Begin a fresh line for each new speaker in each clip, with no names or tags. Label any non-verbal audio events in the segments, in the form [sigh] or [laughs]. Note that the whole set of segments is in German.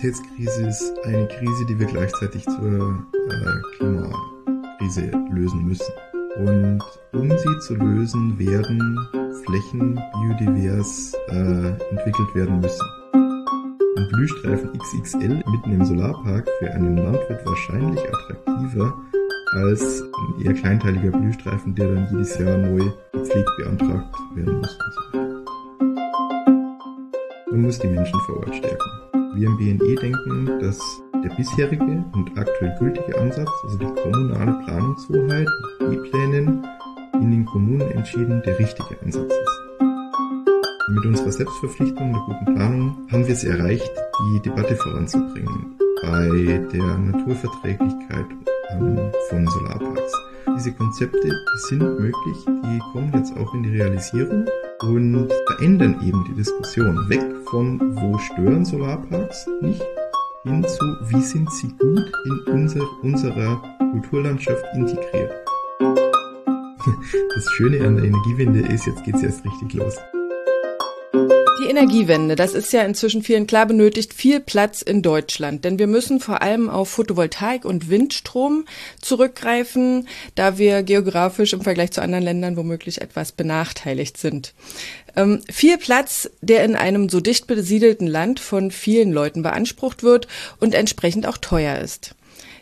Biodiversitätskrise ist eine Krise, die wir gleichzeitig zur äh, Klimakrise lösen müssen. Und um sie zu lösen, werden Flächen biodivers äh, entwickelt werden müssen. Ein Blühstreifen XXL mitten im Solarpark für einen Landwirt wahrscheinlich attraktiver als ein eher kleinteiliger Blühstreifen, der dann jedes Jahr neu gepflegt beantragt werden muss. Man muss die Menschen vor Ort stärken. Wir im BNE denken, dass der bisherige und aktuell gültige Ansatz, also die kommunale Planungshoheit mit E-Plänen in den Kommunen entschieden, der richtige Ansatz ist. Mit unserer Selbstverpflichtung der guten Planung haben wir es erreicht, die Debatte voranzubringen bei der Naturverträglichkeit von Solarparks. Diese Konzepte, sind möglich, die kommen jetzt auch in die Realisierung und verändern eben die Diskussion weg von wo stören Solarparks nicht hin zu wie sind sie gut in unser, unserer Kulturlandschaft integriert. [laughs] Das Schöne an der Energiewende ist, jetzt geht's erst richtig los.
Energiewende, das ist ja inzwischen vielen klar benötigt, viel Platz in Deutschland. Denn wir müssen vor allem auf Photovoltaik und Windstrom zurückgreifen, da wir geografisch im Vergleich zu anderen Ländern womöglich etwas benachteiligt sind. Ähm, viel Platz, der in einem so dicht besiedelten Land von vielen Leuten beansprucht wird und entsprechend auch teuer ist.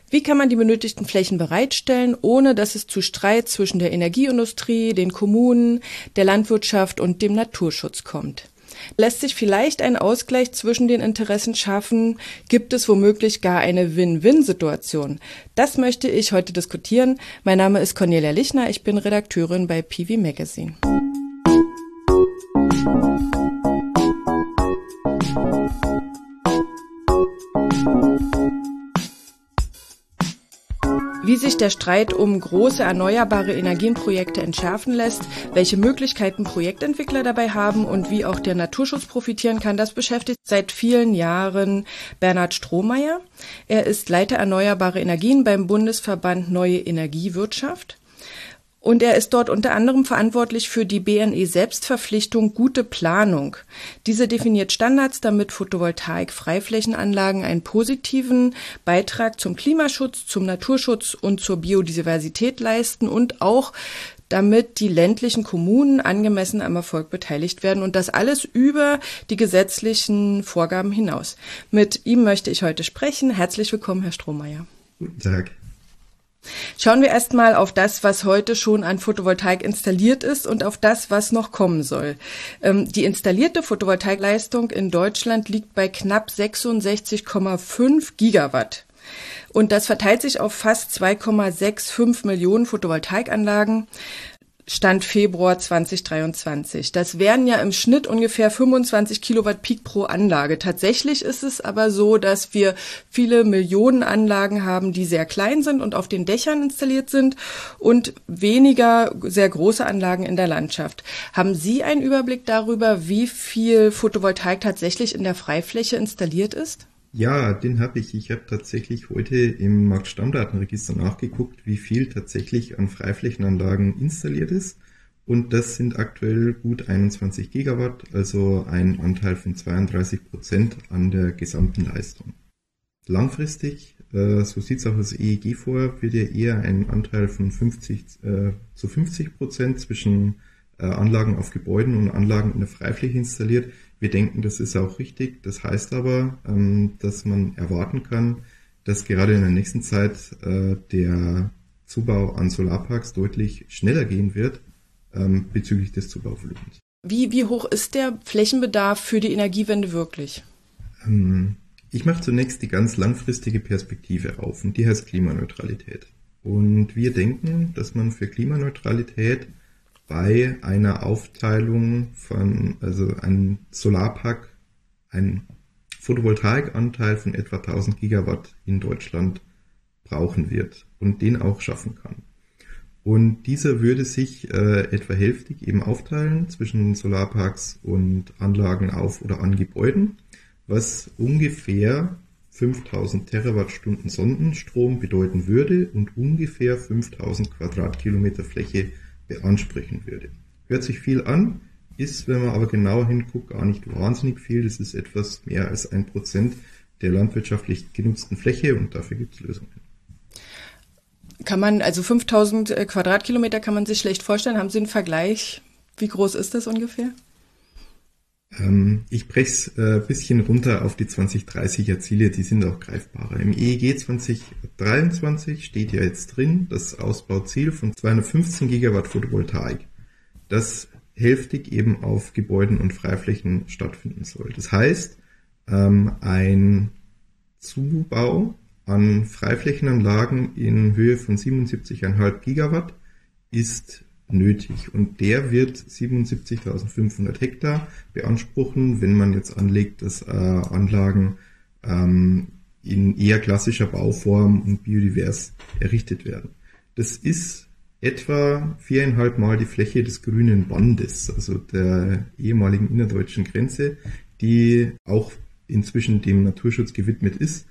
Wie kann man die benötigten Flächen bereitstellen, ohne dass es zu Streit zwischen der Energieindustrie, den Kommunen, der Landwirtschaft und dem Naturschutz kommt? Lässt sich vielleicht ein Ausgleich zwischen den Interessen schaffen? Gibt es womöglich gar eine Win-Win-Situation? Das möchte ich heute diskutieren. Mein Name ist Cornelia Lichner, ich bin Redakteurin bei PV Magazine. Wie sich der Streit um große erneuerbare Energienprojekte entschärfen lässt, welche Möglichkeiten Projektentwickler dabei haben und wie auch der Naturschutz profitieren kann, das beschäftigt seit vielen Jahren Bernhard Strohmeier. Er ist Leiter erneuerbare Energien beim Bundesverband Neue Energiewirtschaft. Und er ist dort unter anderem verantwortlich für die BNE Selbstverpflichtung Gute Planung. Diese definiert Standards, damit Photovoltaik-Freiflächenanlagen einen positiven Beitrag zum Klimaschutz, zum Naturschutz und zur Biodiversität leisten und auch damit die ländlichen Kommunen angemessen am Erfolg beteiligt werden und das alles über die gesetzlichen Vorgaben hinaus. Mit ihm möchte ich heute sprechen. Herzlich willkommen, Herr Strohmeier.
Guten Tag.
Schauen wir erstmal auf das, was heute schon an Photovoltaik installiert ist und auf das, was noch kommen soll. Ähm, die installierte Photovoltaikleistung in Deutschland liegt bei knapp 66,5 Gigawatt. Und das verteilt sich auf fast 2,65 Millionen Photovoltaikanlagen. Stand Februar 2023. Das wären ja im Schnitt ungefähr 25 Kilowatt Peak pro Anlage. Tatsächlich ist es aber so, dass wir viele Millionen Anlagen haben, die sehr klein sind und auf den Dächern installiert sind und weniger sehr große Anlagen in der Landschaft. Haben Sie einen Überblick darüber, wie viel Photovoltaik tatsächlich in der Freifläche installiert ist?
Ja, den habe ich. Ich habe tatsächlich heute im Marktstammdatenregister nachgeguckt, wie viel tatsächlich an Freiflächenanlagen installiert ist. Und das sind aktuell gut 21 Gigawatt, also ein Anteil von 32 Prozent an der gesamten Leistung. Langfristig, äh, so sieht es auch das EEG vor, wird ja eher ein Anteil von 50 äh, zu 50 Prozent zwischen äh, Anlagen auf Gebäuden und Anlagen in der Freifläche installiert. Wir denken, das ist auch richtig. Das heißt aber, ähm, dass man erwarten kann, dass gerade in der nächsten Zeit äh, der Zubau an Solarparks deutlich schneller gehen wird ähm, bezüglich des Zubauvolumens.
Wie, wie hoch ist der Flächenbedarf für die Energiewende wirklich?
Ähm, ich mache zunächst die ganz langfristige Perspektive auf und die heißt Klimaneutralität. Und wir denken, dass man für Klimaneutralität bei einer Aufteilung von, also ein Solarpark, ein Photovoltaikanteil von etwa 1000 Gigawatt in Deutschland brauchen wird und den auch schaffen kann. Und dieser würde sich äh, etwa hälftig eben aufteilen zwischen Solarparks und Anlagen auf oder an Gebäuden, was ungefähr 5000 Terawattstunden Sonnenstrom bedeuten würde und ungefähr 5000 Quadratkilometer Fläche beanspruchen würde. Hört sich viel an, ist, wenn man aber genauer hinguckt, gar nicht wahnsinnig viel. Das ist etwas mehr als ein Prozent der landwirtschaftlich genutzten Fläche und dafür gibt es Lösungen.
Kann man, also 5000 äh, Quadratkilometer kann man sich schlecht vorstellen. Haben Sie einen Vergleich? Wie groß ist das ungefähr?
Ähm, ich breche es ein äh, bisschen runter auf die 2030er Ziele, die sind auch greifbarer. Im EEG 2023 steht ja jetzt drin das Ausbauziel von 215 Gigawatt Photovoltaik, das hälftig eben auf Gebäuden und Freiflächen stattfinden soll. Das heißt, ähm, ein Zubau an Freiflächenanlagen in Höhe von 77,5 Gigawatt ist nötig. Und der wird 77.500 Hektar beanspruchen, wenn man jetzt anlegt, dass äh, Anlagen ähm, in eher klassischer Bauform und biodivers errichtet werden. Das ist etwa viereinhalb Mal die Fläche des grünen Bandes, also der ehemaligen innerdeutschen Grenze, die auch inzwischen dem Naturschutz gewidmet ist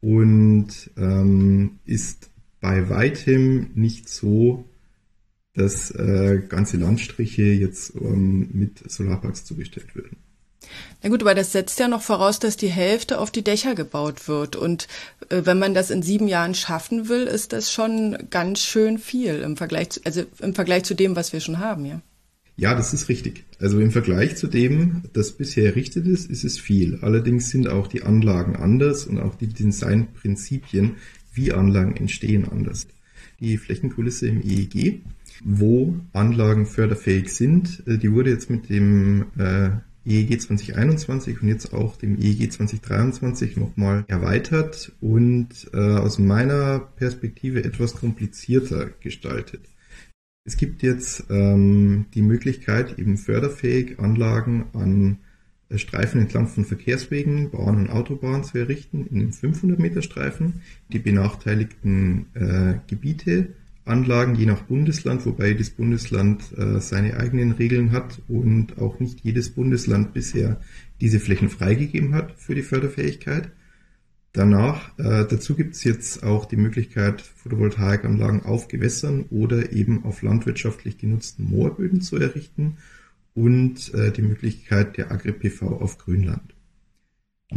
und ähm, ist bei weitem nicht so dass äh, ganze Landstriche jetzt ähm, mit Solarparks zugestellt würden.
Na gut, aber das setzt ja noch voraus, dass die Hälfte auf die Dächer gebaut wird. Und äh, wenn man das in sieben Jahren schaffen will, ist das schon ganz schön viel im Vergleich, zu, also im Vergleich zu dem, was wir schon haben, ja.
Ja, das ist richtig. Also im Vergleich zu dem, das bisher errichtet ist, ist es viel. Allerdings sind auch die Anlagen anders und auch die Designprinzipien, wie Anlagen entstehen, anders. Die Flächenkulisse im EEG wo Anlagen förderfähig sind. Äh, die wurde jetzt mit dem äh, EEG 2021 und jetzt auch dem EEG 2023 nochmal erweitert und äh, aus meiner Perspektive etwas komplizierter gestaltet. Es gibt jetzt ähm, die Möglichkeit, eben förderfähig Anlagen an äh, Streifen entlang von Verkehrswegen, Bahn und Autobahnen zu errichten, in den 500 Meter Streifen, die benachteiligten äh, Gebiete Anlagen je nach Bundesland, wobei jedes Bundesland äh, seine eigenen Regeln hat und auch nicht jedes Bundesland bisher diese Flächen freigegeben hat für die Förderfähigkeit. Danach, äh, dazu gibt es jetzt auch die Möglichkeit, Photovoltaikanlagen auf Gewässern oder eben auf landwirtschaftlich genutzten Moorböden zu errichten und äh, die Möglichkeit der Agri-PV auf Grünland.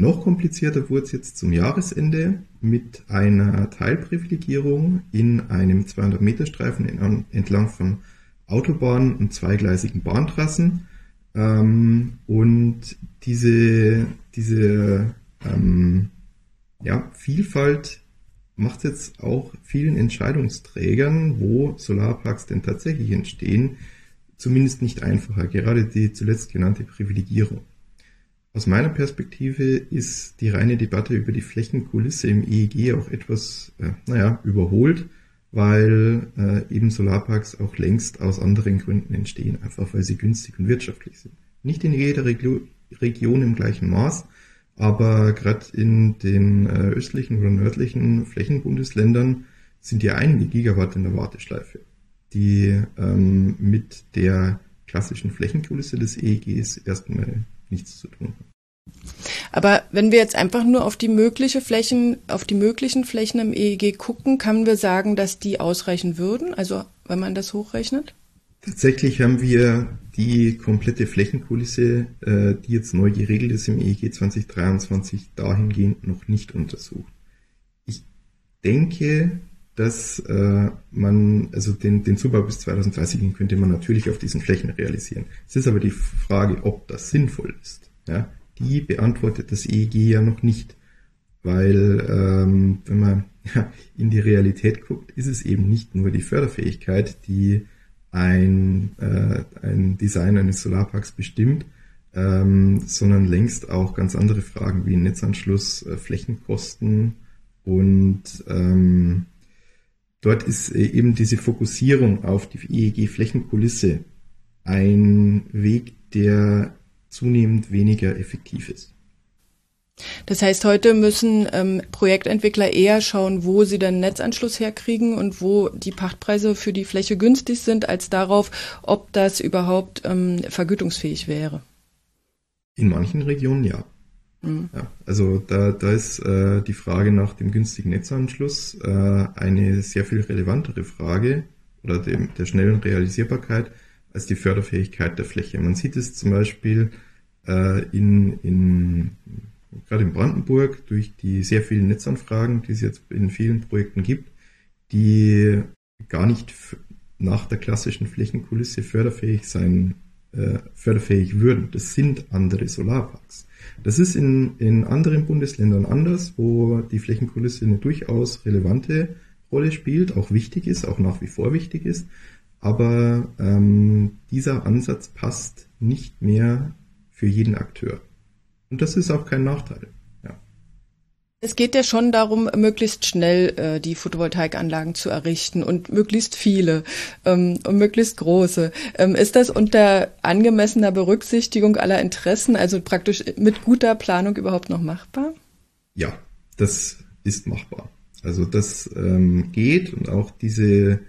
Noch komplizierter wurde es jetzt zum Jahresende mit einer Teilprivilegierung in einem 200-Meter-Streifen entlang von Autobahnen und zweigleisigen Bahntrassen. Ähm, und diese, diese ähm, ja, Vielfalt macht jetzt auch vielen Entscheidungsträgern, wo Solarparks denn tatsächlich entstehen, zumindest nicht einfacher. Gerade die zuletzt genannte Privilegierung. Aus meiner Perspektive ist die reine Debatte über die Flächenkulisse im EEG auch etwas, äh, naja, überholt, weil äh, eben Solarparks auch längst aus anderen Gründen entstehen, einfach weil sie günstig und wirtschaftlich sind. Nicht in jeder Regio Region im gleichen Maß, aber gerade in den äh, östlichen oder nördlichen Flächenbundesländern sind ja einige Gigawatt in der Warteschleife, die ähm, mit der klassischen Flächenkulisse des EEGs erstmal nichts zu tun haben.
Aber wenn wir jetzt einfach nur auf die mögliche Flächen, auf die möglichen Flächen im EEG gucken, kann wir sagen, dass die ausreichen würden? Also, wenn man das hochrechnet?
Tatsächlich haben wir die komplette Flächenkulisse, äh, die jetzt neu geregelt ist im EEG 2023, dahingehend noch nicht untersucht. Ich denke, dass äh, man, also den, den Zubau bis 2030 könnte man natürlich auf diesen Flächen realisieren. Es ist aber die Frage, ob das sinnvoll ist. Ja? Die beantwortet das EEG ja noch nicht. Weil ähm, wenn man [laughs] ja, in die Realität guckt, ist es eben nicht nur die Förderfähigkeit, die ein, äh, ein Design eines Solarparks bestimmt, ähm, sondern längst auch ganz andere Fragen wie Netzanschluss, äh, Flächenkosten und ähm, dort ist äh, eben diese Fokussierung auf die EEG-Flächenkulisse ein Weg, der zunehmend weniger effektiv ist.
Das heißt, heute müssen ähm, Projektentwickler eher schauen, wo sie den Netzanschluss herkriegen und wo die Pachtpreise für die Fläche günstig sind, als darauf, ob das überhaupt ähm, vergütungsfähig wäre.
In manchen Regionen ja. Mhm. ja also da, da ist äh, die Frage nach dem günstigen Netzanschluss äh, eine sehr viel relevantere Frage oder dem, der schnellen Realisierbarkeit als die Förderfähigkeit der Fläche. Man sieht es zum Beispiel äh, in, in gerade in Brandenburg durch die sehr vielen Netzanfragen, die es jetzt in vielen Projekten gibt, die gar nicht nach der klassischen Flächenkulisse förderfähig sein, äh, förderfähig würden. Das sind andere Solarparks. Das ist in, in anderen Bundesländern anders, wo die Flächenkulisse eine durchaus relevante Rolle spielt, auch wichtig ist, auch nach wie vor wichtig ist. Aber ähm, dieser Ansatz passt nicht mehr für jeden Akteur. Und das ist auch kein Nachteil.
Es geht ja schon darum, möglichst schnell äh, die Photovoltaikanlagen zu errichten und möglichst viele ähm, und möglichst große. Ähm, ist das unter angemessener Berücksichtigung aller Interessen, also praktisch mit guter Planung überhaupt noch machbar?
Ja, das ist machbar. Also das ähm, geht und auch diese,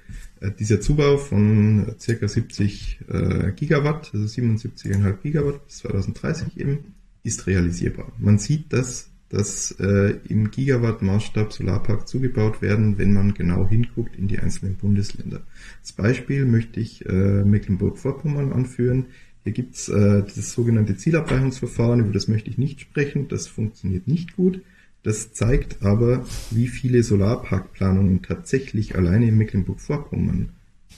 äh, dieser Zubau von circa 70 äh, Gigawatt, also 77,5 Gigawatt bis 2030 eben, ist realisierbar. Man sieht das, dass äh, im Gigawatt-Maßstab Solarpark zugebaut werden, wenn man genau hinguckt in die einzelnen Bundesländer. Als Beispiel möchte ich äh, Mecklenburg-Vorpommern anführen. Hier gibt's äh, das sogenannte Zielabweichungsverfahren, über das möchte ich nicht sprechen, das funktioniert nicht gut. Das zeigt aber, wie viele Solarparkplanungen tatsächlich alleine in Mecklenburg-Vorpommern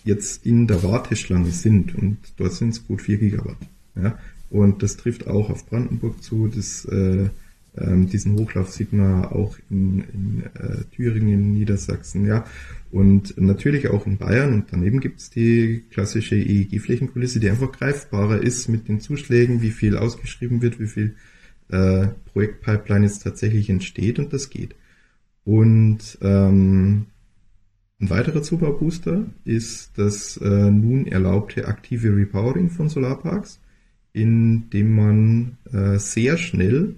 jetzt in der Warteschlange sind und dort sind es gut 4 Gigawatt. Ja? Und das trifft auch auf Brandenburg zu. Das, äh, ähm, diesen Hochlauf sieht man auch in, in äh, Thüringen, Niedersachsen, ja. Und natürlich auch in Bayern. Und daneben gibt's die klassische EEG-Flächenkulisse, die einfach greifbarer ist mit den Zuschlägen, wie viel ausgeschrieben wird, wie viel äh, Projektpipeline jetzt tatsächlich entsteht und das geht. Und ähm, ein weiterer Zubaubooster ist das äh, nun erlaubte aktive Repowering von Solarparks, in dem man äh, sehr schnell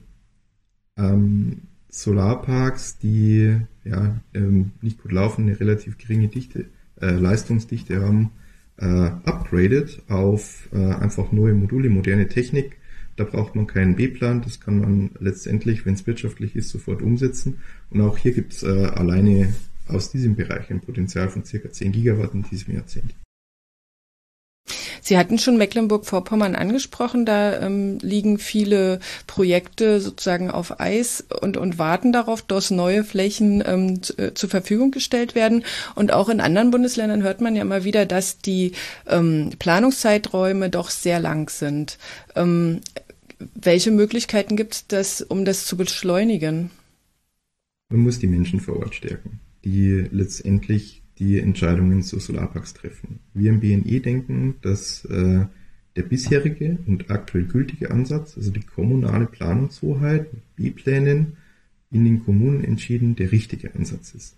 ähm, Solarparks, die ja ähm, nicht gut laufen, eine relativ geringe Dichte, äh, Leistungsdichte haben, äh, upgradet auf äh, einfach neue Module, moderne Technik da braucht man keinen B-Plan, das kann man letztendlich, wenn es wirtschaftlich ist, sofort umsetzen. Und auch hier gibt es äh, alleine aus diesem Bereich ein Potenzial von circa 10 Gigawatt in diesem Jahrzehnt.
Sie hatten schon Mecklenburg-Vorpommern angesprochen. Da ähm, liegen viele Projekte sozusagen auf Eis und, und warten darauf, dass neue Flächen ähm, zu, äh, zur Verfügung gestellt werden. Und auch in anderen Bundesländern hört man ja immer wieder, dass die ähm, Planungszeiträume doch sehr lang sind. Ähm, welche Möglichkeiten gibt es, um das zu beschleunigen?
Man muss die Menschen vor Ort stärken, die letztendlich die Entscheidungen zu Solarparks treffen. Wir im BNE denken, dass äh, der bisherige und aktuell gültige Ansatz, also die kommunale Planungshoheit mit B-Plänen in den Kommunen entschieden, der richtige Ansatz ist.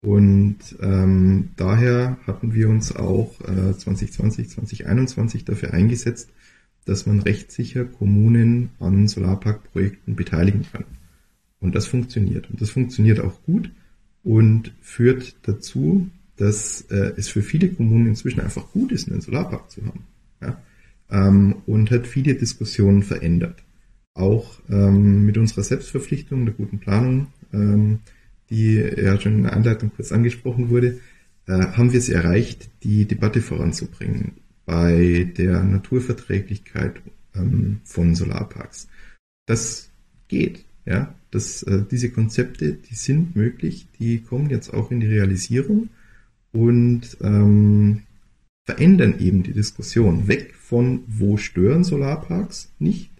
Und ähm, daher hatten wir uns auch äh, 2020, 2021 dafür eingesetzt, dass man rechtssicher Kommunen an Solarparkprojekten beteiligen kann. Und das funktioniert. Und das funktioniert auch gut und führt dazu, dass äh, es für viele Kommunen inzwischen einfach gut ist, einen Solarpark zu haben. Ja? Ähm, und hat viele Diskussionen verändert. Auch ähm, mit unserer Selbstverpflichtung der guten Planung, ähm, die ja schon in der Anleitung kurz angesprochen wurde, äh, haben wir es erreicht, die Debatte voranzubringen bei der Naturverträglichkeit ähm, von Solarparks. Das geht, ja. Das, äh, diese Konzepte, die sind möglich, die kommen jetzt auch in die Realisierung und ähm, verändern eben die Diskussion weg von wo stören Solarparks nicht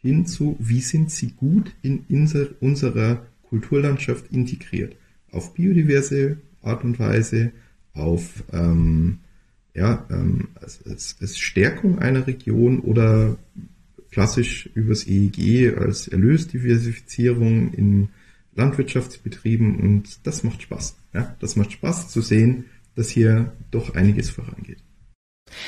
hin zu wie sind sie gut in unser, unserer Kulturlandschaft integriert. Auf biodiverse Art und Weise, auf ähm, ja, ähm, als, als Stärkung einer Region oder klassisch übers EEG als Erlösdiversifizierung in Landwirtschaftsbetrieben und das macht Spaß. Ja, das macht Spaß zu sehen, dass hier doch einiges vorangeht.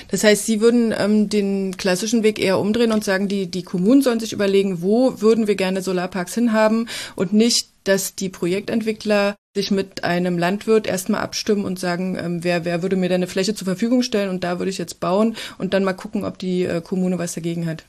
Das heißt, Sie würden ähm, den klassischen Weg eher umdrehen und sagen, die, die Kommunen sollen sich überlegen, wo würden wir gerne Solarparks hinhaben und nicht, dass die Projektentwickler sich mit einem Landwirt erstmal abstimmen und sagen, ähm, wer, wer würde mir da eine Fläche zur Verfügung stellen und da würde ich jetzt bauen und dann mal gucken, ob die äh, Kommune was dagegen hat.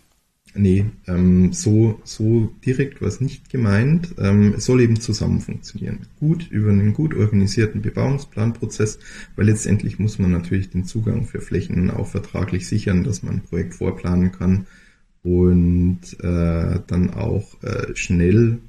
Nee, ähm, so, so direkt war es nicht gemeint. Ähm, es soll eben zusammen funktionieren. Gut über einen gut organisierten Bebauungsplanprozess, weil letztendlich muss man natürlich den Zugang für Flächen auch vertraglich sichern, dass man ein Projekt vorplanen kann und äh, dann auch äh, schnell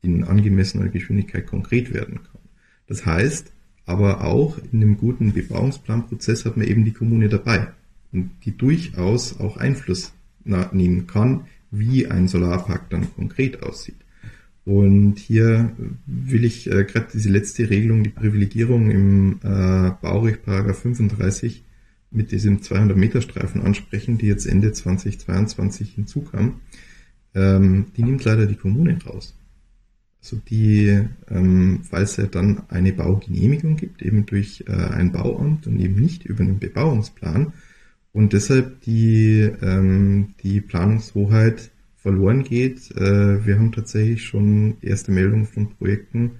in angemessener Geschwindigkeit konkret werden kann. Das heißt, aber auch in einem guten Bebauungsplanprozess hat man eben die Kommune dabei und die durchaus auch Einfluss nehmen kann, wie ein Solarpark dann konkret aussieht. Und hier will ich äh, gerade diese letzte Regelung, die Privilegierung im äh, Baurecht Paragraph 35 mit diesem 200 Meter Streifen ansprechen, die jetzt Ende 2022 hinzukam. Ähm, die nimmt leider die Kommune raus. Also die, ähm, es ja dann eine Baugenehmigung gibt, eben durch äh, ein Bauamt und eben nicht über einen Bebauungsplan und deshalb die, ähm, die Planungshoheit verloren geht. Äh, wir haben tatsächlich schon erste Meldungen von Projekten,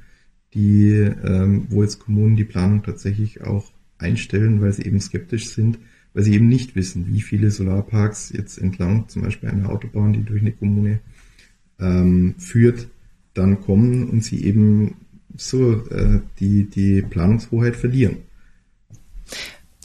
die, ähm, wo jetzt Kommunen die Planung tatsächlich auch einstellen, weil sie eben skeptisch sind, weil sie eben nicht wissen, wie viele Solarparks jetzt entlang zum Beispiel einer Autobahn, die durch eine Kommune ähm, führt, dann kommen und sie eben so äh, die, die Planungshoheit verlieren.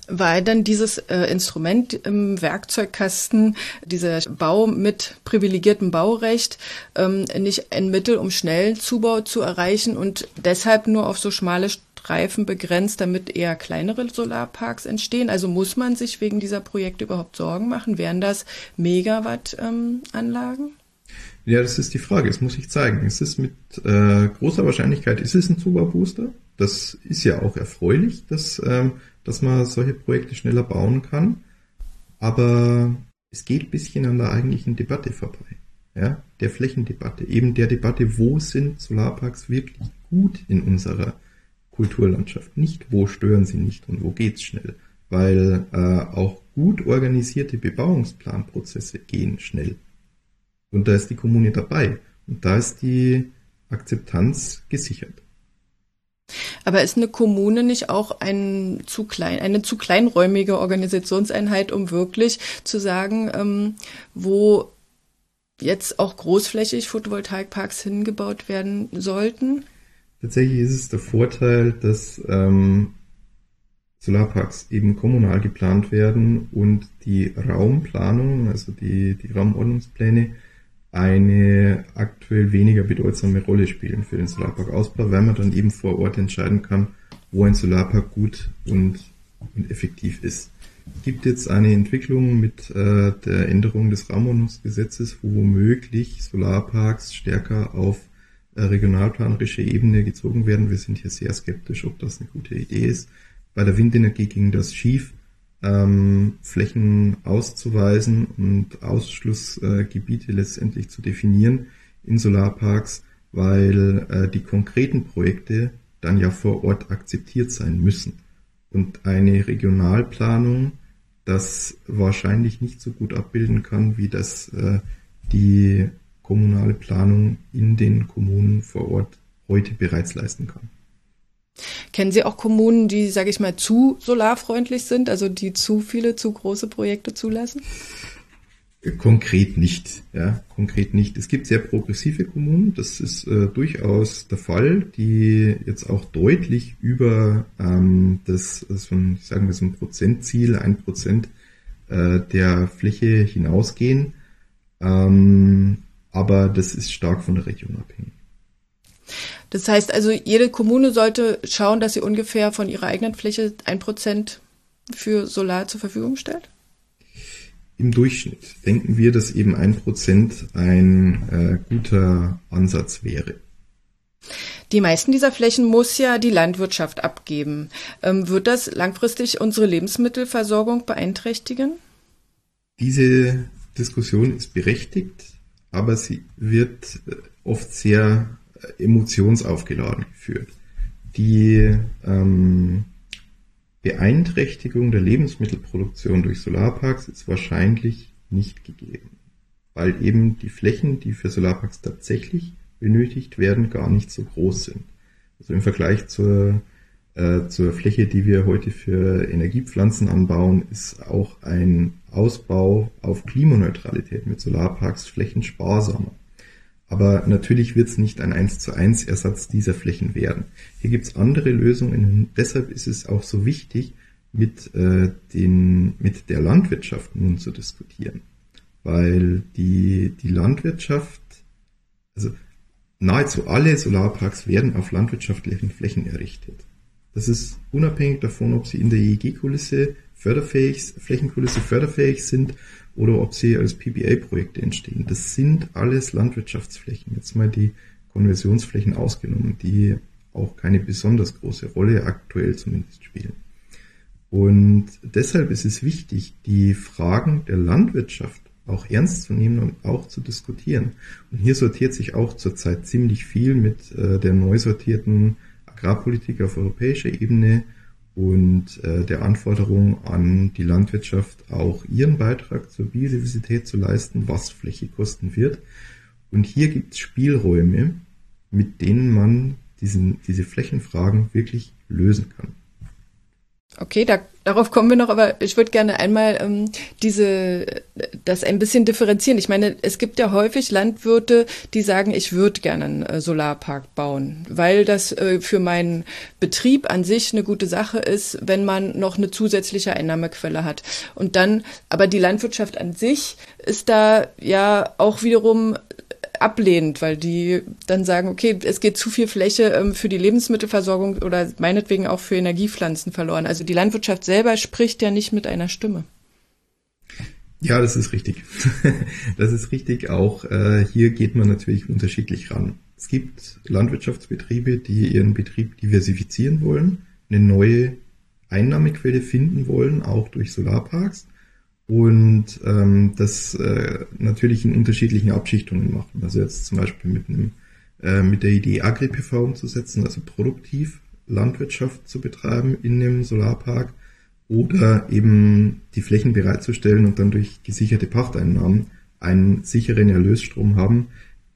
Weil dann dieses äh, Instrument im Werkzeugkasten, dieser Bau mit privilegiertem Baurecht, ähm, nicht ein Mittel, um schnell Zubau zu erreichen und deshalb nur auf so schmale Streifen begrenzt, damit eher kleinere Solarparks entstehen? Also muss man sich wegen dieser Projekte überhaupt Sorgen machen? Wären das Megawatt-Anlagen? Ähm,
ja, das ist die Frage. Das muss ich zeigen. Es ist mit äh, großer Wahrscheinlichkeit, ist es ein Zubaubooster. Das ist ja auch erfreulich, dass, ähm, dass man solche Projekte schneller bauen kann. Aber es geht ein bisschen an der eigentlichen Debatte vorbei. Ja, der Flächendebatte, eben der Debatte, wo sind Solarparks wirklich gut in unserer Kulturlandschaft? Nicht, wo stören sie nicht und wo geht's schnell? Weil äh, auch gut organisierte Bebauungsplanprozesse gehen schnell. Und da ist die Kommune dabei. Und da ist die Akzeptanz gesichert.
Aber ist eine Kommune nicht auch ein zu klein, eine zu kleinräumige Organisationseinheit, um wirklich zu sagen, ähm, wo jetzt auch großflächig Photovoltaikparks hingebaut werden sollten?
Tatsächlich ist es der Vorteil, dass ähm, Solarparks eben kommunal geplant werden und die Raumplanung, also die, die Raumordnungspläne, eine aktuell weniger bedeutsame Rolle spielen für den Solarparkausbau, weil man dann eben vor Ort entscheiden kann, wo ein Solarpark gut und, und effektiv ist. Es gibt jetzt eine Entwicklung mit äh, der Änderung des Raumordnungsgesetzes, wo womöglich Solarparks stärker auf äh, regionalplanerische Ebene gezogen werden. Wir sind hier sehr skeptisch, ob das eine gute Idee ist. Bei der Windenergie ging das schief ähm, Flächen auszuweisen und Ausschlussgebiete äh, letztendlich zu definieren in Solarparks, weil äh, die konkreten Projekte dann ja vor Ort akzeptiert sein müssen. Und eine Regionalplanung das wahrscheinlich nicht so gut abbilden kann, wie das äh, die kommunale Planung in den Kommunen vor Ort heute bereits leisten kann.
Kennen Sie auch Kommunen, die, sage ich mal, zu solarfreundlich sind, also die zu viele, zu große Projekte zulassen?
Konkret nicht, ja, konkret nicht. Es gibt sehr progressive Kommunen, das ist äh, durchaus der Fall, die jetzt auch deutlich über ähm, das, so ein, sagen wir so ein Prozentziel, ein Prozent äh, der Fläche hinausgehen. Ähm, aber das ist stark von der Region abhängig.
Das heißt also, jede Kommune sollte schauen, dass sie ungefähr von ihrer eigenen Fläche ein Prozent für Solar zur Verfügung stellt?
Im Durchschnitt denken wir, dass eben ein Prozent ein äh, guter Ansatz wäre.
Die meisten dieser Flächen muss ja die Landwirtschaft abgeben. Ähm, wird das langfristig unsere Lebensmittelversorgung beeinträchtigen?
Diese Diskussion ist berechtigt, aber sie wird äh, oft sehr emotionsaufgeladen geführt. Die ähm, Beeinträchtigung der Lebensmittelproduktion durch Solarparks ist wahrscheinlich nicht gegeben, weil eben die Flächen, die für Solarparks tatsächlich benötigt werden, gar nicht so groß sind. Also im Vergleich zur, äh, zur Fläche, die wir heute für Energiepflanzen anbauen, ist auch ein Ausbau auf Klimaneutralität mit Solarparks flächensparsamer. Aber natürlich wird es nicht ein 1 zu 1 Ersatz dieser Flächen werden. Hier gibt es andere Lösungen deshalb ist es auch so wichtig, mit, äh, den, mit der Landwirtschaft nun zu diskutieren. weil die, die Landwirtschaft, also nahezu alle Solarparks werden auf landwirtschaftlichen Flächen errichtet. Das ist unabhängig davon, ob sie in der EEG-Kulisse förderfähig, Flächenkulisse förderfähig sind oder ob sie als PBA-Projekte entstehen. Das sind alles Landwirtschaftsflächen. Jetzt mal die Konversionsflächen ausgenommen, die auch keine besonders große Rolle aktuell zumindest spielen. Und deshalb ist es wichtig, die Fragen der Landwirtschaft auch ernst zu nehmen und auch zu diskutieren. Und hier sortiert sich auch zurzeit ziemlich viel mit äh, der neu sortierten Agrarpolitik auf europäischer Ebene und äh, der Anforderung an die Landwirtschaft auch ihren Beitrag zur Biodiversität zu leisten, was Fläche kosten wird. Und hier gibt es Spielräume, mit denen man diesen, diese Flächenfragen wirklich lösen kann.
Okay, da, darauf kommen wir noch, aber ich würde gerne einmal ähm, diese das ein bisschen differenzieren. Ich meine, es gibt ja häufig Landwirte, die sagen, ich würde gerne einen äh, Solarpark bauen, weil das äh, für meinen Betrieb an sich eine gute Sache ist, wenn man noch eine zusätzliche Einnahmequelle hat. Und dann, aber die Landwirtschaft an sich ist da ja auch wiederum ablehnt, weil die dann sagen, okay, es geht zu viel Fläche ähm, für die Lebensmittelversorgung oder meinetwegen auch für Energiepflanzen verloren. Also die Landwirtschaft selber spricht ja nicht mit einer Stimme.
Ja, das ist richtig. [laughs] das ist richtig. Auch äh, hier geht man natürlich unterschiedlich ran. Es gibt Landwirtschaftsbetriebe, die ihren Betrieb diversifizieren wollen, eine neue Einnahmequelle finden wollen, auch durch Solarparks und ähm, das äh, natürlich in unterschiedlichen Abschichtungen machen. Also jetzt zum Beispiel mit einem äh, mit der Idee Agri-PV umzusetzen, also produktiv Landwirtschaft zu betreiben in einem Solarpark oder eben die Flächen bereitzustellen und dann durch gesicherte Pachteinnahmen einen sicheren Erlösstrom haben,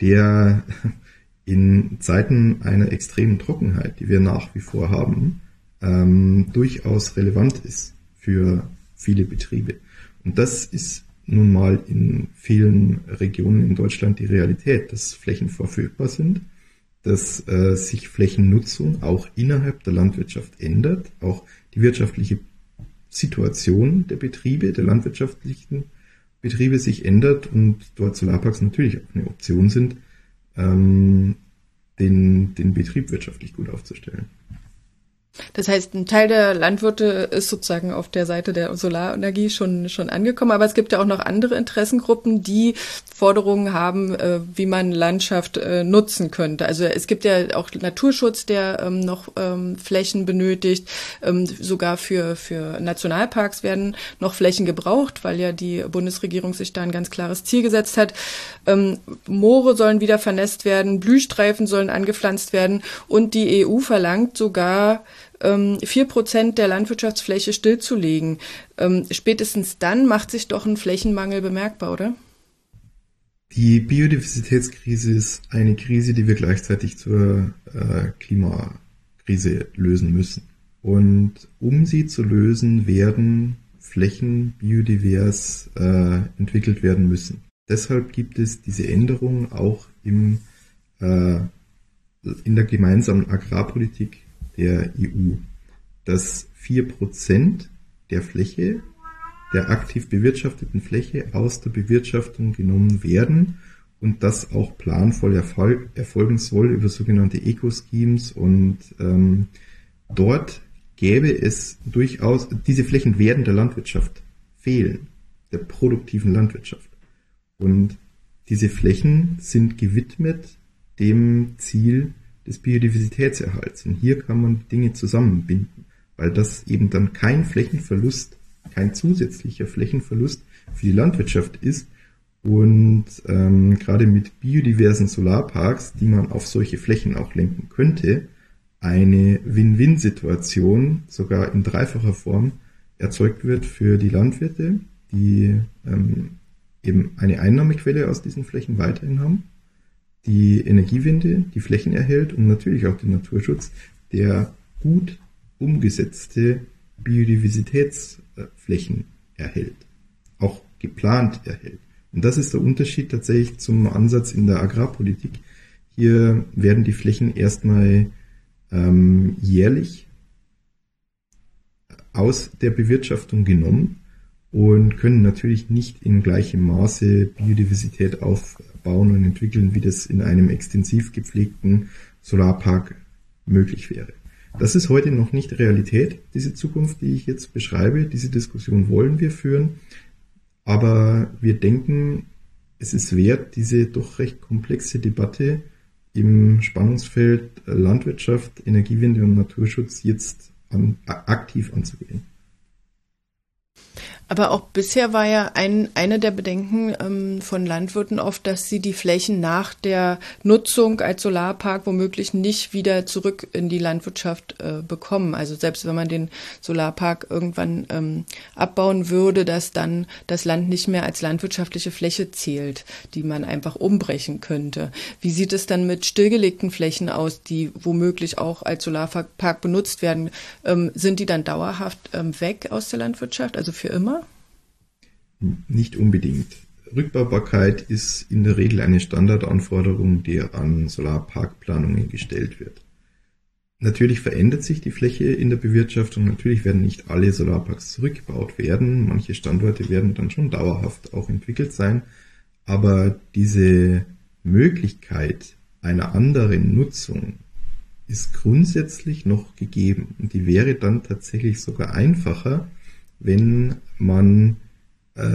der [laughs] in Zeiten einer extremen Trockenheit, die wir nach wie vor haben, ähm, durchaus relevant ist für viele Betriebe. Und das ist nun mal in vielen Regionen in Deutschland die Realität, dass Flächen verfügbar sind, dass äh, sich Flächennutzung auch innerhalb der Landwirtschaft ändert, auch die wirtschaftliche Situation der Betriebe, der landwirtschaftlichen Betriebe sich ändert und dort Solarparks natürlich auch eine Option sind, ähm, den, den Betrieb wirtschaftlich gut aufzustellen.
Das heißt, ein Teil der Landwirte ist sozusagen auf der Seite der Solarenergie schon, schon angekommen, aber es gibt ja auch noch andere Interessengruppen, die Forderungen haben, äh, wie man Landschaft äh, nutzen könnte. Also es gibt ja auch Naturschutz, der ähm, noch ähm, Flächen benötigt. Ähm, sogar für, für Nationalparks werden noch Flächen gebraucht, weil ja die Bundesregierung sich da ein ganz klares Ziel gesetzt hat. Ähm, Moore sollen wieder vernässt werden, Blühstreifen sollen angepflanzt werden und die EU verlangt sogar, vier Prozent der Landwirtschaftsfläche stillzulegen. Ähm, spätestens dann macht sich doch ein Flächenmangel bemerkbar, oder?
Die Biodiversitätskrise ist eine Krise, die wir gleichzeitig zur äh, Klimakrise lösen müssen. Und um sie zu lösen, werden Flächen biodivers äh, entwickelt werden müssen. Deshalb gibt es diese Änderung auch im, äh, in der gemeinsamen Agrarpolitik der EU, dass vier Prozent der Fläche, der aktiv bewirtschafteten Fläche aus der Bewirtschaftung genommen werden und das auch planvoll erfolg erfolgen soll über sogenannte Eco-Schemes und ähm, dort gäbe es durchaus, diese Flächen werden der Landwirtschaft fehlen, der produktiven Landwirtschaft. Und diese Flächen sind gewidmet dem Ziel des Biodiversitätserhalts. Und hier kann man Dinge zusammenbinden, weil das eben dann kein Flächenverlust, kein zusätzlicher Flächenverlust für die Landwirtschaft ist. Und ähm, gerade mit biodiversen Solarparks, die man auf solche Flächen auch lenken könnte, eine Win-Win-Situation sogar in dreifacher Form erzeugt wird für die Landwirte, die ähm, eben eine Einnahmequelle aus diesen Flächen weiterhin haben die Energiewende, die Flächen erhält und natürlich auch den Naturschutz, der gut umgesetzte Biodiversitätsflächen erhält, auch geplant erhält. Und das ist der Unterschied tatsächlich zum Ansatz in der Agrarpolitik. Hier werden die Flächen erstmal ähm, jährlich aus der Bewirtschaftung genommen und können natürlich nicht in gleichem Maße Biodiversität aufbauen und entwickeln, wie das in einem extensiv gepflegten Solarpark möglich wäre. Das ist heute noch nicht Realität, diese Zukunft, die ich jetzt beschreibe. Diese Diskussion wollen wir führen. Aber wir denken, es ist wert, diese doch recht komplexe Debatte im Spannungsfeld Landwirtschaft, Energiewende und Naturschutz jetzt an, aktiv anzugehen.
Aber auch bisher war ja ein, eine der Bedenken ähm, von Landwirten oft, dass sie die Flächen nach der Nutzung als Solarpark womöglich nicht wieder zurück in die Landwirtschaft äh, bekommen. Also selbst wenn man den Solarpark irgendwann ähm, abbauen würde, dass dann das Land nicht mehr als landwirtschaftliche Fläche zählt, die man einfach umbrechen könnte. Wie sieht es dann mit stillgelegten Flächen aus, die womöglich auch als Solarpark benutzt werden? Ähm, sind die dann dauerhaft ähm, weg aus der Landwirtschaft, also für immer?
Nicht unbedingt. Rückbaubarkeit ist in der Regel eine Standardanforderung, die an Solarparkplanungen gestellt wird. Natürlich verändert sich die Fläche in der Bewirtschaftung. Natürlich werden nicht alle Solarparks zurückgebaut werden. Manche Standorte werden dann schon dauerhaft auch entwickelt sein. Aber diese Möglichkeit einer anderen Nutzung ist grundsätzlich noch gegeben. Und die wäre dann tatsächlich sogar einfacher, wenn man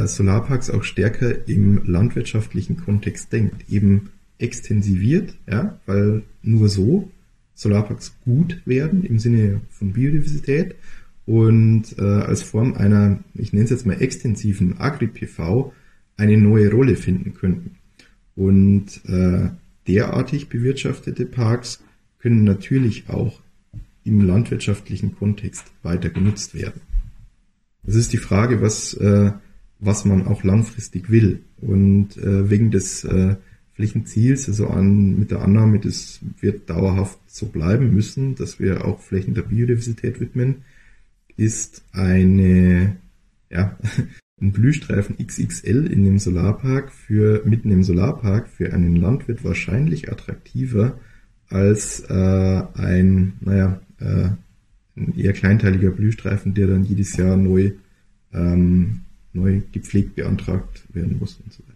Solarparks auch stärker im landwirtschaftlichen Kontext denkt, eben extensiviert, ja, weil nur so Solarparks gut werden im Sinne von Biodiversität und äh, als Form einer, ich nenne es jetzt mal extensiven Agri-PV, eine neue Rolle finden könnten. Und äh, derartig bewirtschaftete Parks können natürlich auch im landwirtschaftlichen Kontext weiter genutzt werden. Das ist die Frage, was äh, was man auch langfristig will. Und äh, wegen des äh, Flächenziels, also an, mit der Annahme, das wird dauerhaft so bleiben müssen, dass wir auch Flächen der Biodiversität widmen, ist eine, ja, [laughs] ein Blühstreifen XXL in dem Solarpark für, mitten im Solarpark für einen Landwirt wahrscheinlich attraktiver als äh, ein, naja, äh, ein eher kleinteiliger Blühstreifen, der dann jedes Jahr neu ähm, neu gepflegt beantragt werden muss und so weiter.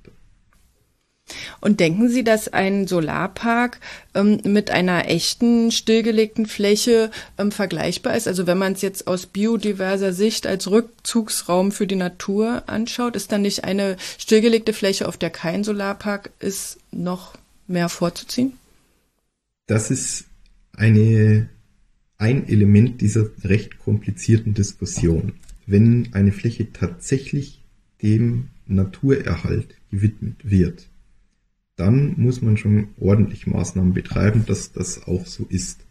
Und denken Sie, dass ein Solarpark ähm, mit einer echten stillgelegten Fläche ähm, vergleichbar ist? Also wenn man es jetzt aus biodiverser Sicht als Rückzugsraum für die Natur anschaut, ist dann nicht eine stillgelegte Fläche, auf der kein Solarpark ist, noch mehr vorzuziehen?
Das ist eine, ein Element dieser recht komplizierten Diskussion wenn eine Fläche tatsächlich dem Naturerhalt gewidmet wird, dann muss man schon ordentlich Maßnahmen betreiben, dass das auch so ist.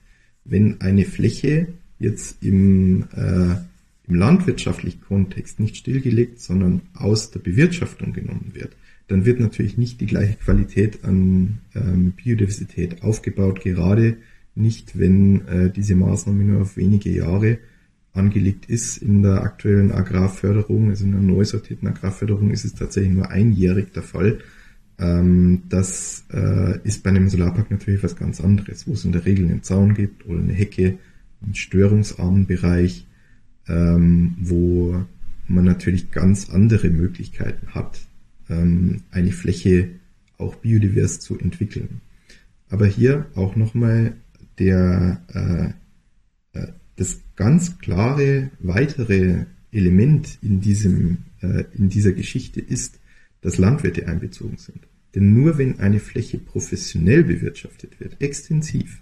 Wenn eine Fläche jetzt im, äh, im landwirtschaftlichen Kontext nicht stillgelegt, sondern aus der Bewirtschaftung genommen wird, dann wird natürlich nicht die gleiche Qualität an ähm, Biodiversität aufgebaut, gerade nicht, wenn äh, diese Maßnahme nur auf wenige Jahre angelegt ist in der aktuellen Agrarförderung, also in der neu sortierten Agrarförderung ist es tatsächlich nur einjährig der Fall. Ähm, das äh, ist bei einem Solarpark natürlich was ganz anderes, wo es in der Regel einen Zaun gibt oder eine Hecke, einen störungsarmen Bereich, ähm, wo man natürlich ganz andere Möglichkeiten hat, ähm, eine Fläche auch biodivers zu entwickeln. Aber hier auch nochmal der äh, äh, das ganz klare weitere Element in diesem, äh, in dieser Geschichte ist, dass Landwirte einbezogen sind. Denn nur wenn eine Fläche professionell bewirtschaftet wird, extensiv,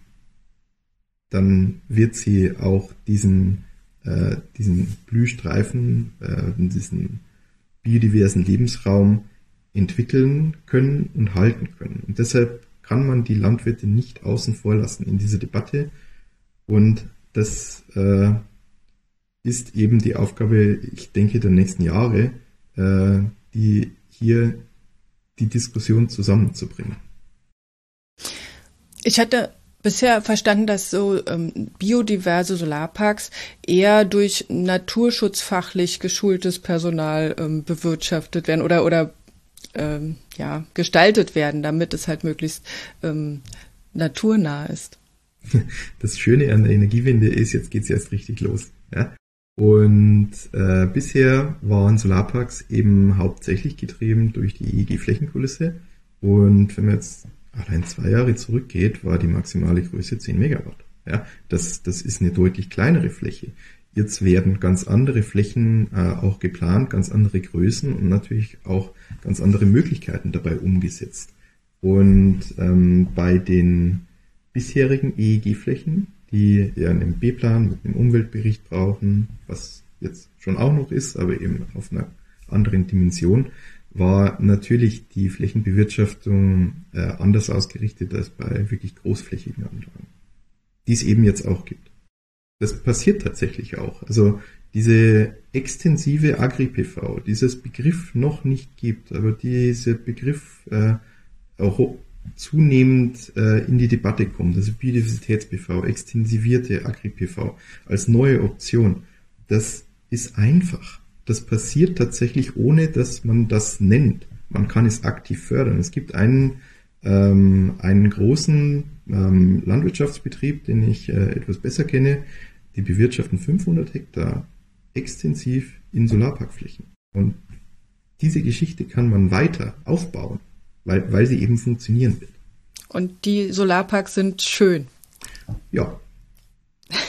dann wird sie auch diesen, äh, diesen Blühstreifen, äh, diesen biodiversen Lebensraum entwickeln können und halten können. Und deshalb kann man die Landwirte nicht außen vor lassen in dieser Debatte. Und das äh, ist eben die Aufgabe, ich denke, der nächsten Jahre, äh, die hier die Diskussion zusammenzubringen.
Ich hatte bisher verstanden, dass so ähm, biodiverse Solarparks eher durch naturschutzfachlich geschultes Personal ähm, bewirtschaftet werden oder oder ähm, ja gestaltet werden, damit es halt möglichst ähm, naturnah ist. [laughs]
Das Schöne an der Energiewende ist, jetzt geht's erst richtig los. Ja? Und äh, bisher waren Solarparks eben hauptsächlich getrieben durch die EEG-Flächenkulisse. Und wenn man jetzt allein zwei Jahre zurückgeht, war die maximale Größe 10 Megawatt. Ja, das, das ist eine deutlich kleinere Fläche. Jetzt werden ganz andere Flächen äh, auch geplant, ganz andere Größen und natürlich auch ganz andere Möglichkeiten dabei umgesetzt. Und ähm, bei den bisherigen EEG-Flächen die ja einen B-Plan mit einem Umweltbericht brauchen, was jetzt schon auch noch ist, aber eben auf einer anderen Dimension, war natürlich die Flächenbewirtschaftung äh, anders ausgerichtet als bei wirklich großflächigen Anlagen, die es eben jetzt auch gibt. Das passiert tatsächlich auch. Also diese extensive Agri-PV, dieses Begriff noch nicht gibt, aber dieser Begriff äh, zunehmend äh, in die Debatte kommt, also Biodiversitäts-PV, extensivierte Agri-PV als neue Option, das ist einfach. Das passiert tatsächlich, ohne dass man das nennt. Man kann es aktiv fördern. Es gibt einen, ähm, einen großen ähm, Landwirtschaftsbetrieb, den ich äh, etwas besser kenne, die bewirtschaften 500 Hektar extensiv in Solarparkflächen. Und diese Geschichte kann man weiter aufbauen weil, weil sie eben funktionieren wird.
Und die Solarparks sind schön.
Ja. [laughs]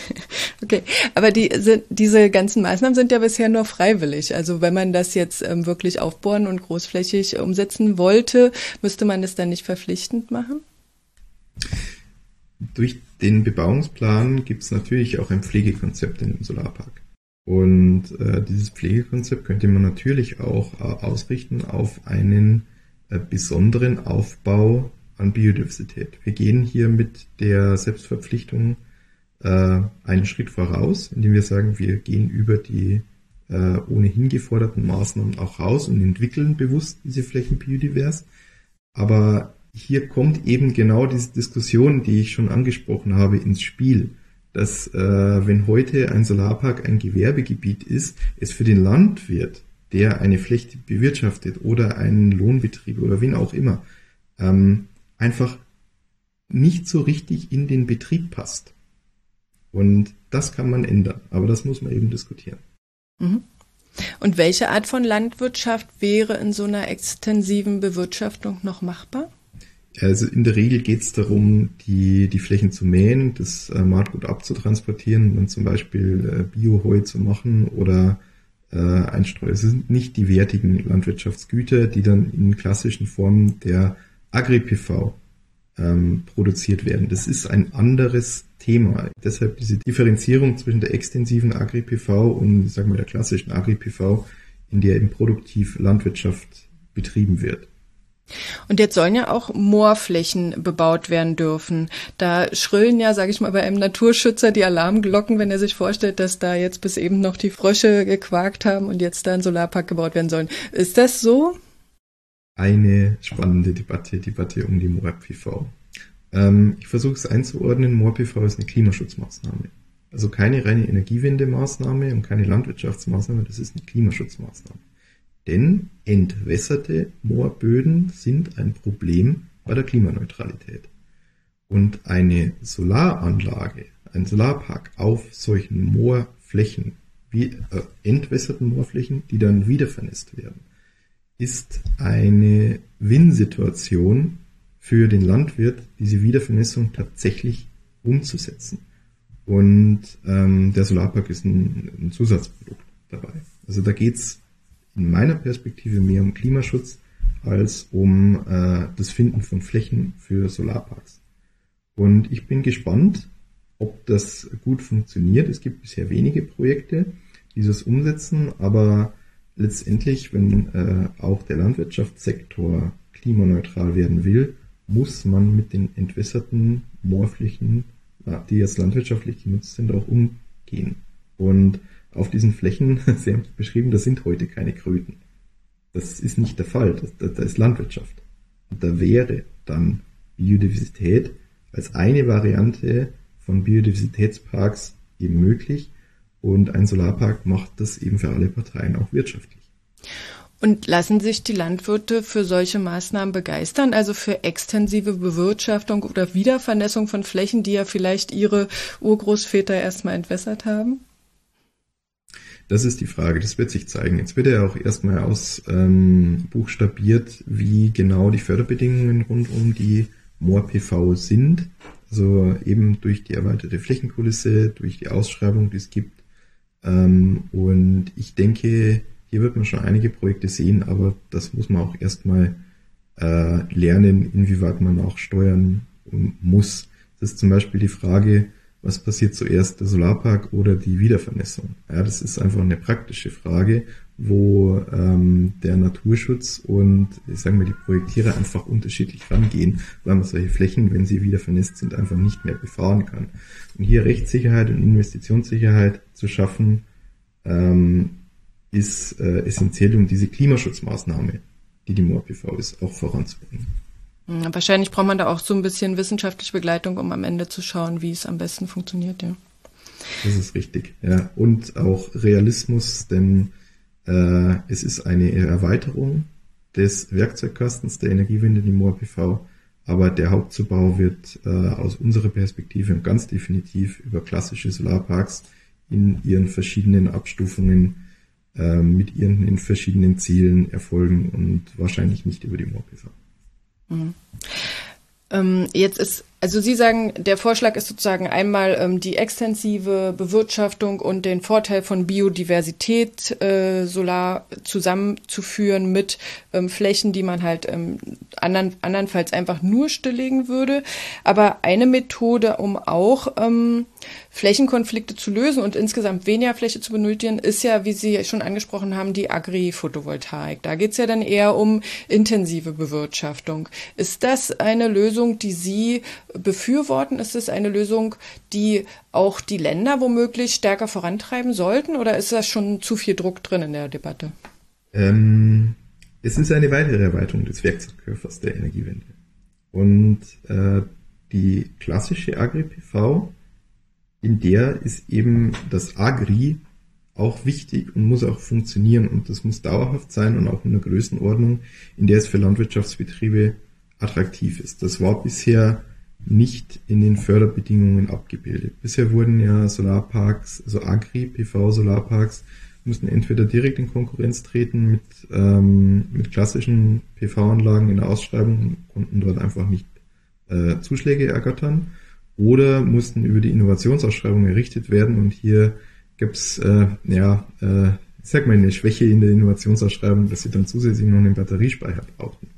Okay, aber die sind, diese ganzen Maßnahmen sind ja bisher nur freiwillig. Also wenn man das jetzt ähm, wirklich aufbohren und großflächig umsetzen wollte, müsste man das dann nicht verpflichtend machen?
Durch den Bebauungsplan gibt es natürlich auch ein Pflegekonzept in dem Solarpark. Und äh, dieses Pflegekonzept könnte man natürlich auch äh, ausrichten auf einen besonderen Aufbau an Biodiversität. Wir gehen hier mit der Selbstverpflichtung äh, einen Schritt voraus, indem wir sagen, wir gehen über die äh, ohnehin geforderten Maßnahmen auch raus und entwickeln bewusst diese Flächen biodivers. Aber hier kommt eben genau diese Diskussion, die ich schon angesprochen habe, ins Spiel, dass äh, wenn heute ein Solarpark ein Gewerbegebiet ist, es für den Landwirt der eine Fläche bewirtschaftet oder einen Lohnbetrieb oder wen auch immer, ähm, einfach nicht so richtig in den Betrieb passt. Und das kann man ändern, aber das muss man eben diskutieren.
Mhm. Und welche Art von Landwirtschaft wäre in so einer extensiven Bewirtschaftung noch machbar?
Also in der Regel geht es darum, die, die Flächen zu mähen, das äh, Maatgut abzutransportieren und zum Beispiel äh, Bioheu zu machen oder einstreuen. Es sind nicht die wertigen Landwirtschaftsgüter, die dann in klassischen Formen der Agri-PV ähm, produziert werden. Das ist ein anderes Thema. Deshalb diese Differenzierung zwischen der extensiven Agri-PV und sagen wir der klassischen Agri-PV, in der eben produktiv Landwirtschaft betrieben wird.
Und jetzt sollen ja auch Moorflächen bebaut werden dürfen. Da schrillen ja, sage ich mal, bei einem Naturschützer die Alarmglocken, wenn er sich vorstellt, dass da jetzt bis eben noch die Frösche gequakt haben und jetzt da ein Solarpark gebaut werden sollen. Ist das so?
Eine spannende Debatte, Debatte um die Moor-PV. Ähm, ich versuche es einzuordnen. Moor-PV ist eine Klimaschutzmaßnahme. Also keine reine Energiewendemaßnahme und keine Landwirtschaftsmaßnahme, das ist eine Klimaschutzmaßnahme. Denn entwässerte Moorböden sind ein Problem bei der Klimaneutralität. Und eine Solaranlage, ein Solarpark auf solchen Moorflächen, wie äh, entwässerten Moorflächen, die dann wieder vernässt werden, ist eine Win-Situation für den Landwirt, diese Wiedervernässung tatsächlich umzusetzen. Und ähm, der Solarpark ist ein, ein Zusatzprodukt dabei. Also da geht's in meiner Perspektive mehr um Klimaschutz als um äh, das Finden von Flächen für Solarparks. Und ich bin gespannt, ob das gut funktioniert. Es gibt bisher wenige Projekte, die das umsetzen, aber letztendlich, wenn äh, auch der Landwirtschaftssektor klimaneutral werden will, muss man mit den entwässerten Moorflächen, äh, die jetzt landwirtschaftlich genutzt sind, auch umgehen. Und auf diesen Flächen, Sie haben es beschrieben, da sind heute keine Kröten. Das ist nicht der Fall. Da, da ist Landwirtschaft. Und da wäre dann Biodiversität als eine Variante von Biodiversitätsparks eben möglich. Und ein Solarpark macht das eben für alle Parteien auch wirtschaftlich.
Und lassen sich die Landwirte für solche Maßnahmen begeistern, also für extensive Bewirtschaftung oder Wiedervernässung von Flächen, die ja vielleicht ihre Urgroßväter erstmal entwässert haben?
Das ist die Frage, das wird sich zeigen. Jetzt wird ja auch erstmal ausbuchstabiert, ähm, wie genau die Förderbedingungen rund um die Moor-PV sind. Also eben durch die erweiterte Flächenkulisse, durch die Ausschreibung, die es gibt. Ähm, und ich denke, hier wird man schon einige Projekte sehen, aber das muss man auch erstmal äh, lernen, inwieweit man auch steuern muss. Das ist zum Beispiel die Frage, was passiert zuerst, der Solarpark oder die Wiedervernässung? Ja, das ist einfach eine praktische Frage, wo ähm, der Naturschutz und ich sage mal die Projektierer einfach unterschiedlich rangehen, weil man solche Flächen, wenn sie wieder vernässt sind, einfach nicht mehr befahren kann. Und hier Rechtssicherheit und Investitionssicherheit zu schaffen, ähm, ist äh, essentiell, um diese Klimaschutzmaßnahme, die die MORPV ist, auch voranzubringen.
Wahrscheinlich braucht man da auch so ein bisschen wissenschaftliche Begleitung, um am Ende zu schauen, wie es am besten funktioniert, ja.
Das ist richtig, ja. Und auch Realismus, denn äh, es ist eine Erweiterung des Werkzeugkastens der Energiewende, die Moor PV, aber der Hauptzubau wird äh, aus unserer Perspektive ganz definitiv über klassische Solarparks in ihren verschiedenen Abstufungen äh, mit ihren in verschiedenen Zielen erfolgen und wahrscheinlich nicht über die Moor PV. Mhm.
Ähm, jetzt ist, also Sie sagen, der Vorschlag ist sozusagen einmal ähm, die extensive Bewirtschaftung und den Vorteil von Biodiversität äh, solar zusammenzuführen mit ähm, Flächen, die man halt ähm, andern, andernfalls einfach nur stilllegen würde. Aber eine Methode, um auch ähm, Flächenkonflikte zu lösen und insgesamt weniger Fläche zu benötigen, ist ja, wie Sie schon angesprochen haben, die Agri-Photovoltaik. Da geht es ja dann eher um intensive Bewirtschaftung. Ist das eine Lösung, die Sie befürworten? Ist es eine Lösung, die auch die Länder womöglich stärker vorantreiben sollten? Oder ist das schon zu viel Druck drin in der Debatte?
Ähm, es ist eine weitere Erweiterung des Werkzeugkörpers der Energiewende. Und äh, die klassische Agri-PV in der ist eben das Agri auch wichtig und muss auch funktionieren und das muss dauerhaft sein und auch in einer Größenordnung, in der es für Landwirtschaftsbetriebe attraktiv ist. Das war bisher nicht in den Förderbedingungen abgebildet. Bisher wurden ja Solarparks, also Agri-PV-Solarparks, mussten entweder direkt in Konkurrenz treten mit, ähm, mit klassischen PV-Anlagen in der Ausschreibung und konnten dort einfach nicht äh, Zuschläge ergattern oder mussten über die Innovationsausschreibung errichtet werden und hier gibt's äh, ja, äh, ich sag mal, eine Schwäche in der Innovationsausschreibung, dass sie dann zusätzlich noch einen Batteriespeicher brauchten.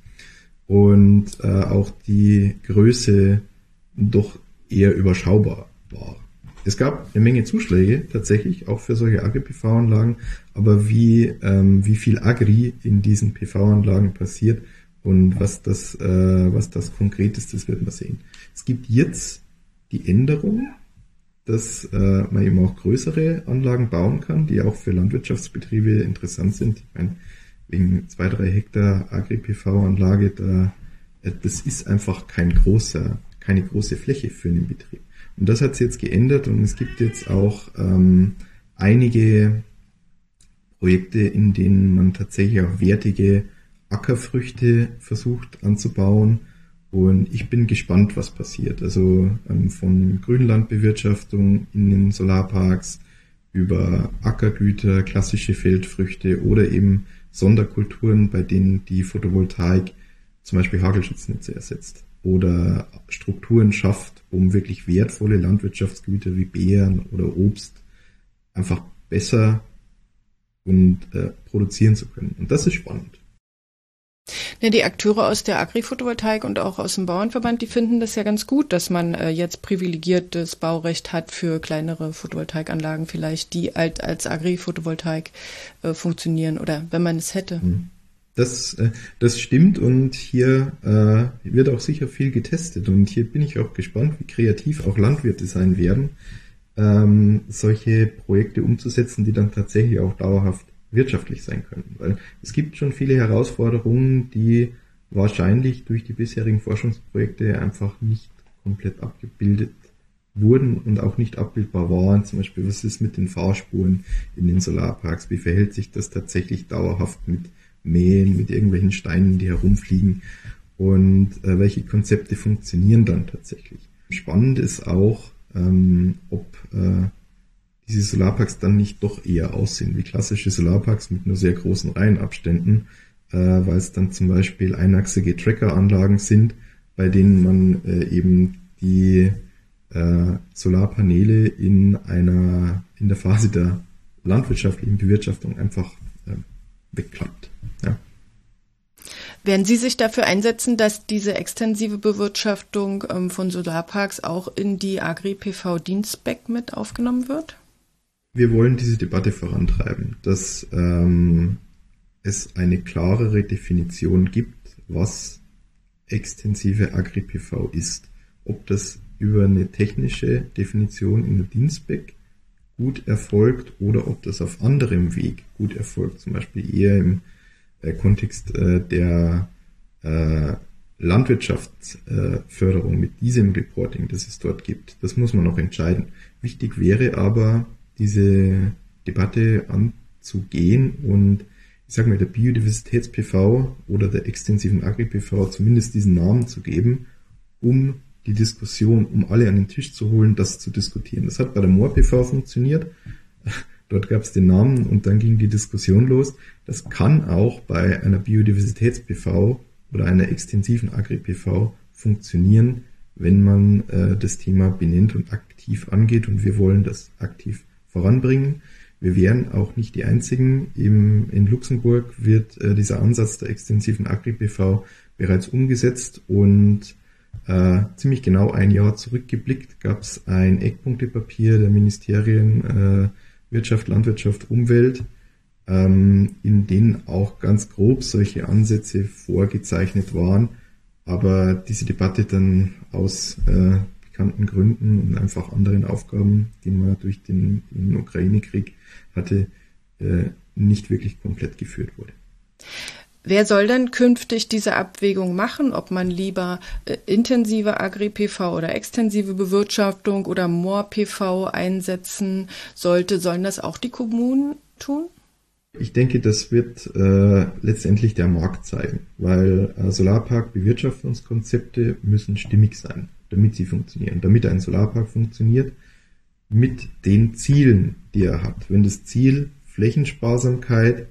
Und äh, auch die Größe doch eher überschaubar war. Es gab eine Menge Zuschläge tatsächlich, auch für solche Agri-PV-Anlagen, aber wie, ähm, wie viel Agri in diesen PV-Anlagen passiert und was das, äh, was das konkret ist, das wird man sehen. Es gibt jetzt die Änderung, dass äh, man eben auch größere Anlagen bauen kann, die auch für Landwirtschaftsbetriebe interessant sind. Ich meine, wegen zwei, drei Hektar Agri-PV-Anlage, da, äh, das ist einfach kein großer, keine große Fläche für einen Betrieb. Und das hat sich jetzt geändert und es gibt jetzt auch ähm, einige Projekte, in denen man tatsächlich auch wertige Ackerfrüchte versucht anzubauen und ich bin gespannt, was passiert. Also ähm, von Grünlandbewirtschaftung in den Solarparks über Ackergüter, klassische Feldfrüchte oder eben Sonderkulturen, bei denen die Photovoltaik zum Beispiel Hagelschutznetze ersetzt oder Strukturen schafft, um wirklich wertvolle Landwirtschaftsgüter wie Beeren oder Obst einfach besser und äh, produzieren zu können. Und das ist spannend.
Ne, die Akteure aus der Agri-Photovoltaik und auch aus dem Bauernverband, die finden das ja ganz gut, dass man äh, jetzt privilegiertes Baurecht hat für kleinere Photovoltaikanlagen vielleicht, die als Agri-Photovoltaik äh, funktionieren oder wenn man es hätte. Hm.
Das, äh, das stimmt und hier wird auch sicher viel getestet und hier bin ich auch gespannt, wie kreativ auch Landwirte sein werden, ähm, solche Projekte umzusetzen, die dann tatsächlich auch dauerhaft wirtschaftlich sein können. Weil es gibt schon viele Herausforderungen, die wahrscheinlich durch die bisherigen Forschungsprojekte einfach nicht komplett abgebildet wurden und auch nicht abbildbar waren. Zum Beispiel, was ist mit den Fahrspuren in den Solarparks? Wie verhält sich das tatsächlich dauerhaft mit Mähen, mit irgendwelchen Steinen, die herumfliegen? Und äh, welche Konzepte funktionieren dann tatsächlich? Spannend ist auch, ähm, ob äh, diese Solarparks dann nicht doch eher aussehen wie klassische Solarparks mit nur sehr großen Reihenabständen, äh, weil es dann zum Beispiel einachsige Trackeranlagen sind, bei denen man äh, eben die äh, Solarpaneele in einer in der Phase der landwirtschaftlichen Bewirtschaftung einfach äh, wegklappt. Ja.
Werden Sie sich dafür einsetzen, dass diese extensive Bewirtschaftung ähm, von Solarparks auch in die Agri-PV-Dienstspec mit aufgenommen wird?
Wir wollen diese Debatte vorantreiben, dass ähm, es eine klarere Definition gibt, was extensive Agri-PV ist. Ob das über eine technische Definition in der Dienstspec gut erfolgt oder ob das auf anderem Weg gut erfolgt, zum Beispiel eher im äh, Kontext äh, der äh, Landwirtschaftsförderung mit diesem Reporting, das es dort gibt. Das muss man noch entscheiden. Wichtig wäre aber, diese Debatte anzugehen und ich sage mal, der Biodiversitäts-PV oder der extensiven Agri-PV zumindest diesen Namen zu geben, um die Diskussion, um alle an den Tisch zu holen, das zu diskutieren. Das hat bei der Moor-PV funktioniert. Dort gab es den Namen und dann ging die Diskussion los. Das kann auch bei einer Biodiversitäts-PV oder einer extensiven Agri-PV funktionieren, wenn man äh, das Thema benennt und aktiv angeht und wir wollen das aktiv voranbringen. Wir wären auch nicht die Einzigen. Im, in Luxemburg wird äh, dieser Ansatz der extensiven Agri-PV bereits umgesetzt und äh, ziemlich genau ein Jahr zurückgeblickt gab es ein Eckpunktepapier der Ministerien äh, Wirtschaft, Landwirtschaft, Umwelt, ähm, in denen auch ganz grob solche Ansätze vorgezeichnet waren, aber diese Debatte dann aus äh, bekannten Gründen und einfach anderen Aufgaben, die man durch den, den Ukraine-Krieg hatte, äh, nicht wirklich komplett geführt wurde.
Wer soll denn künftig diese Abwägung machen, ob man lieber äh, intensive Agri-PV oder extensive Bewirtschaftung oder Moor-PV einsetzen sollte? Sollen das auch die Kommunen tun?
Ich denke, das wird äh, letztendlich der Markt zeigen, weil äh, Solarpark-Bewirtschaftungskonzepte müssen stimmig sein, damit sie funktionieren. Damit ein Solarpark funktioniert, mit den Zielen, die er hat. Wenn das Ziel Flächensparsamkeit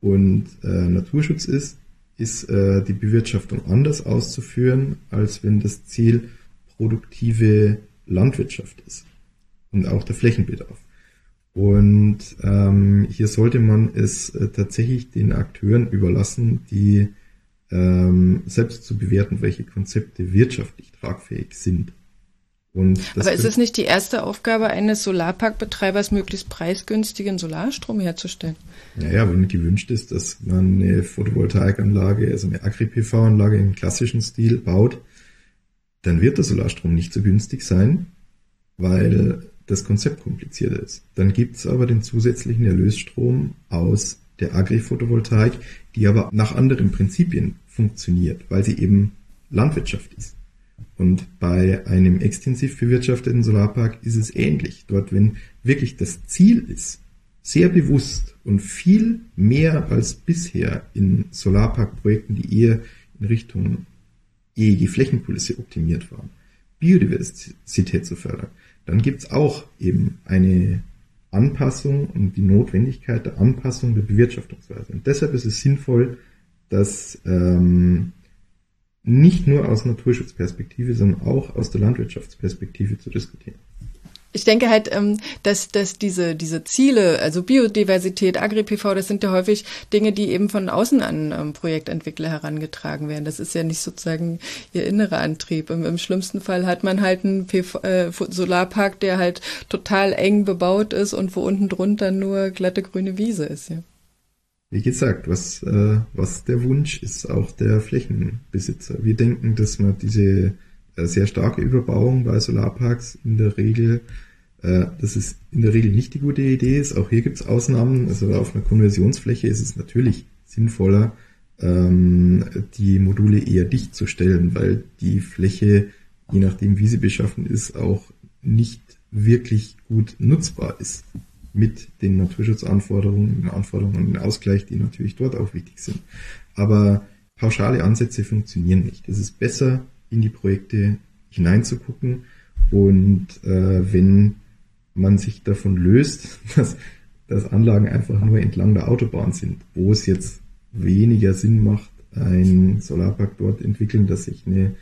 und äh, Naturschutz ist, ist äh, die Bewirtschaftung anders auszuführen, als wenn das Ziel produktive Landwirtschaft ist und auch der Flächenbedarf. Und ähm, hier sollte man es äh, tatsächlich den Akteuren überlassen, die ähm, selbst zu bewerten, welche Konzepte wirtschaftlich tragfähig sind.
Aber ist es nicht die erste Aufgabe eines Solarparkbetreibers, möglichst preisgünstigen Solarstrom herzustellen?
Naja, wenn gewünscht ist, dass man eine Photovoltaikanlage, also eine Agri-PV-Anlage im klassischen Stil baut, dann wird der Solarstrom nicht so günstig sein, weil das Konzept komplizierter ist. Dann gibt es aber den zusätzlichen Erlösstrom aus der Agri-Photovoltaik, die aber nach anderen Prinzipien funktioniert, weil sie eben Landwirtschaft ist. Und bei einem extensiv bewirtschafteten Solarpark ist es ähnlich. Dort, wenn wirklich das Ziel ist, sehr bewusst und viel mehr als bisher in Solarparkprojekten, die eher in Richtung EEG Flächenkulisse optimiert waren, Biodiversität zu fördern, dann gibt's auch eben eine Anpassung und die Notwendigkeit der Anpassung der Bewirtschaftungsweise. Und deshalb ist es sinnvoll, dass ähm, nicht nur aus Naturschutzperspektive, sondern auch aus der Landwirtschaftsperspektive zu diskutieren.
Ich denke halt, ähm, dass, dass diese, diese Ziele, also Biodiversität, Agri-PV, das sind ja häufig Dinge, die eben von außen an ähm, Projektentwickler herangetragen werden. Das ist ja nicht sozusagen ihr innerer Antrieb. Im, im schlimmsten Fall hat man halt einen PV, äh, Solarpark, der halt total eng bebaut ist und wo unten drunter nur glatte grüne Wiese ist. Ja
wie gesagt, was, äh, was der Wunsch ist auch der Flächenbesitzer. Wir denken, dass man diese sehr starke Überbauung bei Solarparks in der Regel, äh, dass es in der Regel nicht die gute Idee ist. Auch hier gibt es Ausnahmen. Also auf einer Konversionsfläche ist es natürlich sinnvoller, ähm, die Module eher dicht zu stellen, weil die Fläche, je nachdem wie sie beschaffen ist, auch nicht wirklich gut nutzbar ist mit den Naturschutzanforderungen, den Anforderungen und den Ausgleich, die natürlich dort auch wichtig sind. Aber pauschale Ansätze funktionieren nicht. Es ist besser, in die Projekte hineinzugucken und äh, wenn man sich davon löst, [laughs] dass, dass Anlagen einfach nur entlang der Autobahn sind, wo es jetzt weniger Sinn macht, ein Solarpark dort entwickeln, dass sich eine,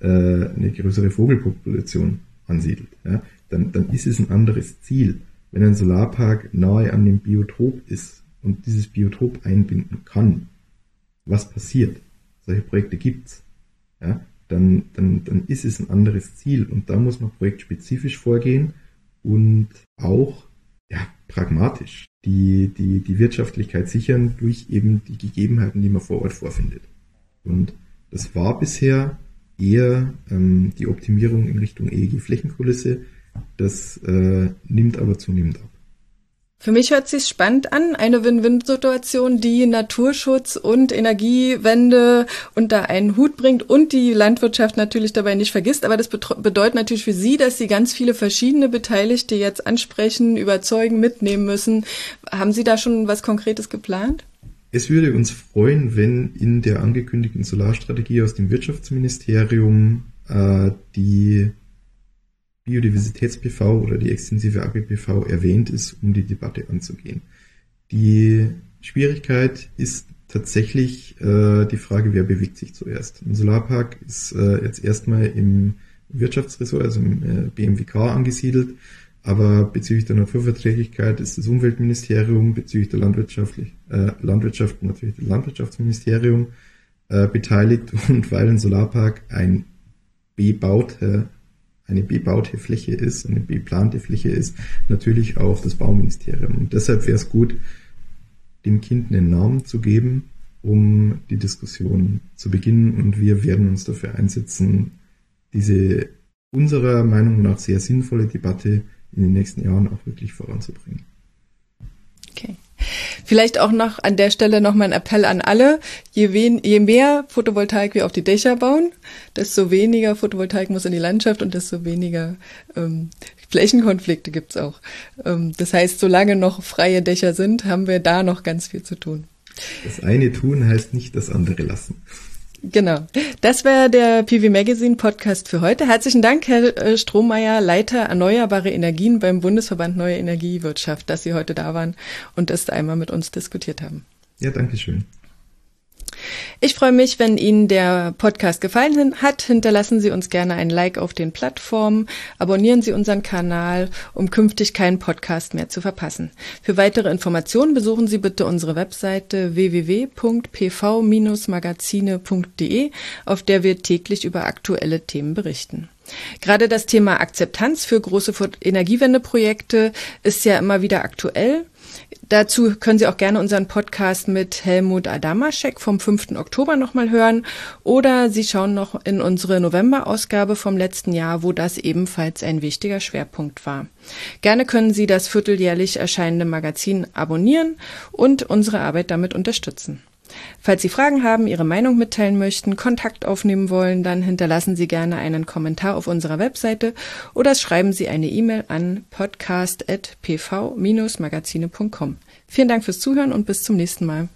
äh, eine größere Vogelpopulation ansiedelt. Ja? Dann, dann ist es ein anderes Ziel. Wenn ein Solarpark nahe an dem Biotop ist und dieses Biotop einbinden kann, was passiert? Solche Projekte gibt's. Ja? Dann, dann, dann ist es ein anderes Ziel und da muss man projektspezifisch vorgehen und auch ja, pragmatisch die, die, die Wirtschaftlichkeit sichern durch eben die Gegebenheiten, die man vor Ort vorfindet. Und das war bisher eher ähm, die Optimierung in Richtung EEG-Flächenkulisse. Das äh, nimmt aber zunehmend ab.
Für mich hört sich spannend an, eine Win-Win-Situation, die Naturschutz und Energiewende unter einen Hut bringt und die Landwirtschaft natürlich dabei nicht vergisst. Aber das bedeutet natürlich für Sie, dass Sie ganz viele verschiedene Beteiligte jetzt ansprechen, überzeugen, mitnehmen müssen. Haben Sie da schon was Konkretes geplant?
Es würde uns freuen, wenn in der angekündigten Solarstrategie aus dem Wirtschaftsministerium äh, die Biodiversitäts-PV oder die extensive Agri-PV erwähnt ist, um die Debatte anzugehen. Die Schwierigkeit ist tatsächlich äh, die Frage, wer bewegt sich zuerst. Ein Solarpark ist äh, jetzt erstmal im Wirtschaftsressort, also im äh, BMWK angesiedelt, aber bezüglich der Naturverträglichkeit ist das Umweltministerium, bezüglich der Landwirtschaftlich, äh, Landwirtschaft natürlich das Landwirtschaftsministerium äh, beteiligt [laughs] und weil ein Solarpark ein bebauter eine bebaute Fläche ist, eine beplante Fläche ist, natürlich auch das Bauministerium. Und deshalb wäre es gut, dem Kind einen Namen zu geben, um die Diskussion zu beginnen. Und wir werden uns dafür einsetzen, diese unserer Meinung nach sehr sinnvolle Debatte in den nächsten Jahren auch wirklich voranzubringen.
Okay. Vielleicht auch noch an der Stelle noch mal ein Appell an alle. Je, wen, je mehr Photovoltaik wir auf die Dächer bauen, desto weniger Photovoltaik muss in die Landschaft und desto weniger ähm, Flächenkonflikte gibt's auch. Ähm, das heißt, solange noch freie Dächer sind, haben wir da noch ganz viel zu tun.
Das eine tun heißt nicht das andere lassen.
Genau. Das wäre der PV Magazine Podcast für heute. Herzlichen Dank, Herr äh, Strohmeier, Leiter Erneuerbare Energien beim Bundesverband Neue Energiewirtschaft, dass Sie heute da waren und das einmal mit uns diskutiert haben.
Ja, danke schön.
Ich freue mich, wenn Ihnen der Podcast gefallen hat. Hinterlassen Sie uns gerne ein Like auf den Plattformen. Abonnieren Sie unseren Kanal, um künftig keinen Podcast mehr zu verpassen. Für weitere Informationen besuchen Sie bitte unsere Webseite www.pv-magazine.de, auf der wir täglich über aktuelle Themen berichten. Gerade das Thema Akzeptanz für große Energiewendeprojekte ist ja immer wieder aktuell. Dazu können Sie auch gerne unseren Podcast mit Helmut Adamaschek vom 5. Oktober nochmal hören oder Sie schauen noch in unsere November-Ausgabe vom letzten Jahr, wo das ebenfalls ein wichtiger Schwerpunkt war. Gerne können Sie das vierteljährlich erscheinende Magazin abonnieren und unsere Arbeit damit unterstützen. Falls Sie Fragen haben, Ihre Meinung mitteilen möchten, Kontakt aufnehmen wollen, dann hinterlassen Sie gerne einen Kommentar auf unserer Webseite oder schreiben Sie eine E-Mail an podcast.pv-magazine.com. Vielen Dank fürs Zuhören und bis zum nächsten Mal.